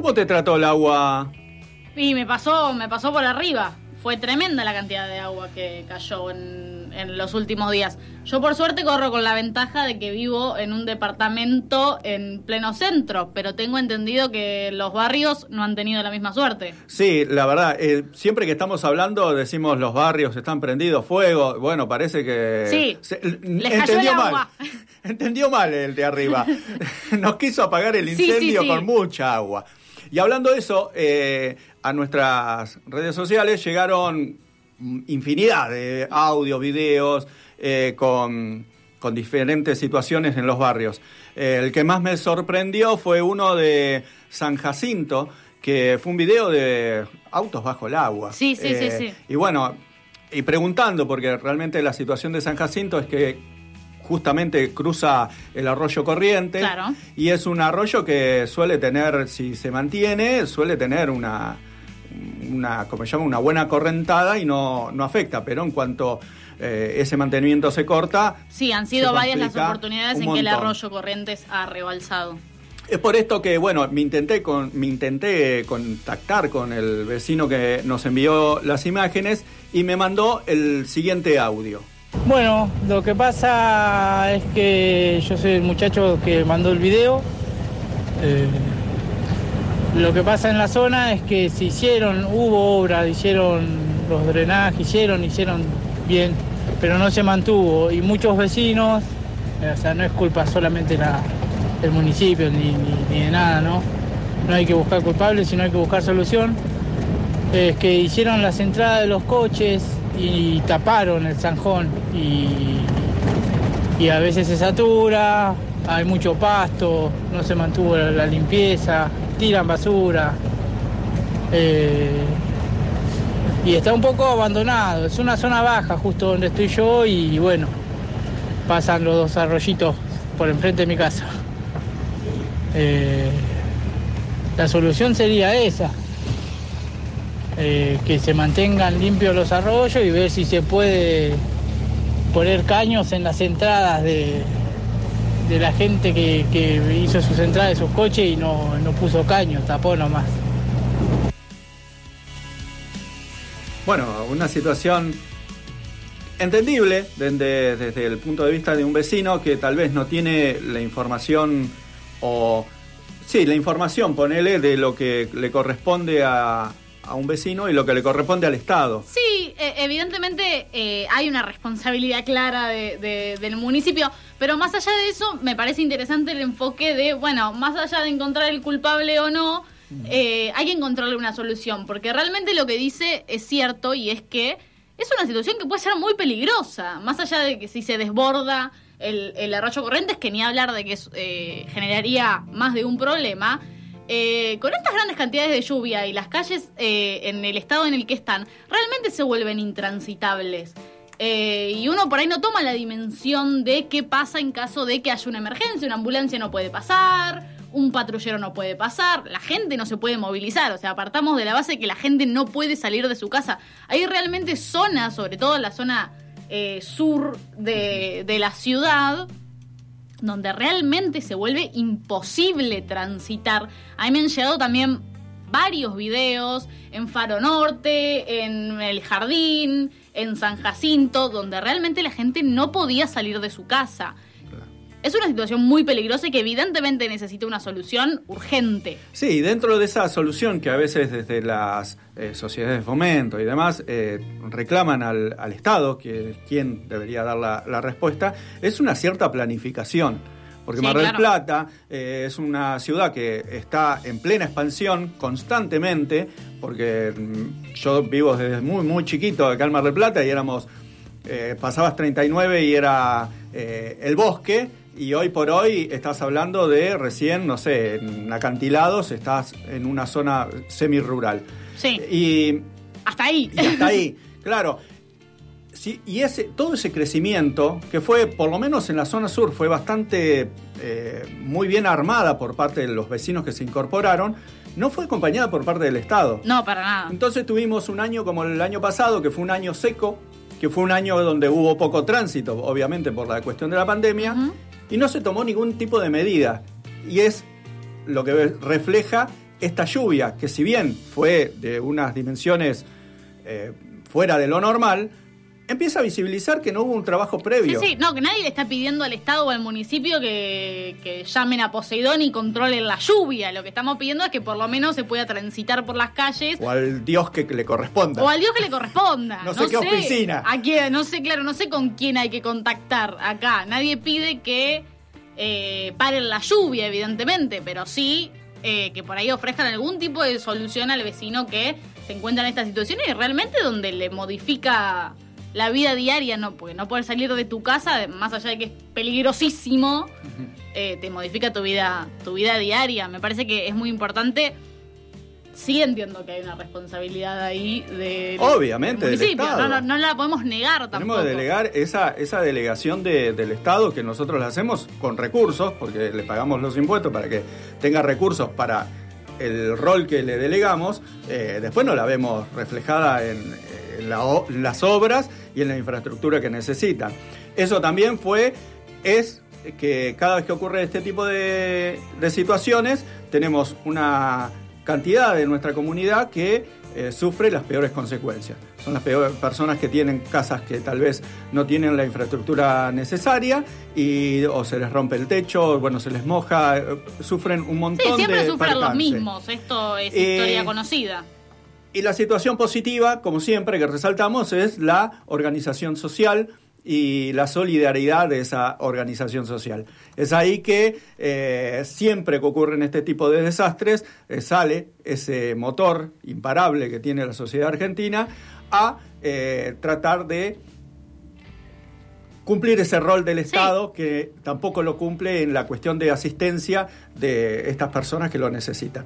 ¿Cómo te trató el agua? Y me pasó, me pasó por arriba. Fue tremenda la cantidad de agua que cayó en, en los últimos días. Yo por suerte corro con la ventaja de que vivo en un departamento en pleno centro, pero tengo entendido que los barrios no han tenido la misma suerte. Sí, la verdad, eh, siempre que estamos hablando decimos los barrios están prendidos fuego. Bueno, parece que... Sí, se- les cayó entendió el mal. agua. entendió mal el de arriba. Nos quiso apagar el Sí, sí, incendio sí. con mucha agua. Y hablando de eso, eh, a nuestras redes sociales llegaron infinidad de audios, videos eh, con, con diferentes situaciones en los barrios. Eh, el que más me sorprendió fue uno de San Jacinto, que fue un video de autos bajo el agua. Sí, sí, sí, sí. Y bueno, y preguntando, porque realmente la situación de San Jacinto es que justamente cruza el arroyo corriente Claro. y es un arroyo que suele tener, si se mantiene, suele tener una, una como se llama, una buena correntada y no, no afecta, pero en cuanto eh, ese mantenimiento se corta, Sí, han sido varias las oportunidades un en que el arroyo Corrientes ha rebalsado. Es por esto que, bueno, me intenté, con, me intenté contactar con el vecino que nos envió las imágenes y me mandó el siguiente audio. Bueno, lo que pasa es que yo soy el muchacho que mandó el video. Eh, lo que pasa en la zona es que se hicieron, hubo obras, hicieron los drenajes, hicieron, hicieron bien, pero no se mantuvo. Y muchos vecinos, eh, o sea, no es culpa solamente la, del municipio ni, ni- ni de nada, ¿no? No hay que buscar culpables, sino hay que buscar solución. Es que hicieron las entradas de los coches y taparon el zanjón y, y a veces se satura, hay mucho pasto, no se mantuvo la, limpieza, tiran basura eh, y está un poco abandonado. Es una zona baja justo donde estoy yo y bueno, pasan los dos arroyitos por enfrente de mi casa. Eh, la solución sería esa, eh, que se mantengan limpios los arroyos y ver si se puede poner caños en las entradas de, de la gente que, que hizo sus entradas de sus coches y no, no puso caños, tapó nomás. Bueno, una situación entendible desde, desde el punto de vista de un vecino que tal vez no tiene la información o... Sí, la información, ponele, de lo que le corresponde a, a un vecino y lo que le corresponde al Estado. Sí, eh, evidentemente eh, hay una responsabilidad clara de- de- del municipio, pero más allá de eso, me parece interesante el enfoque de, bueno, más allá de encontrar el culpable o no, eh, hay que encontrarle una solución, porque realmente lo que dice es cierto y es que es una situación que puede ser muy peligrosa, más allá de que si se desborda el, el arroyo corrientes, que ni hablar de que eh, generaría más de un problema. Eh, con estas grandes cantidades de lluvia y las calles eh, en el estado en el que están, realmente se vuelven intransitables. Eh, y uno por ahí no toma la dimensión de qué pasa en caso de que haya una emergencia, una ambulancia no puede pasar, un patrullero no puede pasar, la gente no se puede movilizar, o sea, apartamos de la base que la gente no puede salir de su casa. Hay realmente zonas, sobre todo la zona eh, sur de la ciudad, donde realmente se vuelve imposible transitar. A mí me han llegado también varios videos en Faro Norte, en El Jardín, en San Jacinto, donde realmente la gente no podía salir de su casa. Es una situación muy peligrosa y que evidentemente necesita una solución urgente. Sí, dentro de esa solución que a veces desde las eh, sociedades de fomento y demás eh, reclaman al, al Estado, que es quien debería dar la, la respuesta, es una cierta planificación. Porque Sí, Mar del claro. Plata eh, es una ciudad que está en plena expansión constantemente, porque mm, yo vivo desde muy, muy chiquito acá en Mar del Plata y éramos, eh, pasabas 39 y era el bosque, y hoy por hoy estás hablando de recién, no sé, en acantilados, estás en una zona semi-rural. Sí, Y, hasta ahí. y hasta ahí, claro. Sí, y ese, todo ese crecimiento, que fue, por lo menos en la zona sur, fue bastante eh, muy bien armada por parte de los vecinos que se incorporaron, no fue acompañada por parte del Estado. No, para nada. Entonces tuvimos un año como el año pasado, que fue un año seco, que fue un año donde hubo poco tránsito, obviamente por la cuestión de la pandemia, Ujú. Y no se tomó ningún tipo de medida. Y es lo que refleja esta lluvia, que si bien fue de unas dimensiones eh, fuera de lo normal, empieza a visibilizar que no hubo un trabajo previo. Sí, sí, no, que nadie le está pidiendo al Estado o al municipio que, que, llamen a Poseidón y controlen la lluvia. Lo que estamos pidiendo es que por lo menos se pueda transitar por las calles. O al Dios que le corresponda. O al Dios que le corresponda. no, sé qué oficina. A quién, no sé, claro, no sé con quién hay que contactar acá. Nadie pide que eh, paren la lluvia, evidentemente, pero sí eh, que por ahí ofrezcan algún tipo de solución al vecino que se encuentra en esta situación y realmente donde le modifica la vida diaria, no, porque no poder salir de tu casa, más allá de que es peligrosísimo, eh, te modifica tu vida, tu vida diaria. Me parece que es muy importante. Sí entiendo que hay una responsabilidad ahí de Obviamente, del municipio. No, no, no la podemos negar tampoco. Tenemos que delegar esa, esa delegación de- del Estado que nosotros la hacemos con recursos, porque le pagamos los impuestos para que tenga recursos para el rol que le delegamos. Eh, después no la vemos reflejada en, en la las obras y en la infraestructura que necesitan. Eso también fue, es que cada vez que ocurre este tipo de, de situaciones, tenemos una cantidad de nuestra comunidad que eh, sufre las peores consecuencias. Son las peores personas que tienen casas que tal vez no tienen la infraestructura necesaria y o se les rompe el techo, bueno, se les moja, eh, sufren un montón Sí, siempre de sufren los mismos. Esto es Eh, historia conocida. Y la situación positiva, como siempre que resaltamos, es la organización social y la solidaridad de esa organización social. Es ahí que eh, siempre que ocurren este tipo de desastres eh, sale ese motor imparable que tiene la sociedad argentina a eh, tratar de cumplir ese rol del Estado que tampoco lo cumple en la cuestión de asistencia de estas personas que lo necesitan.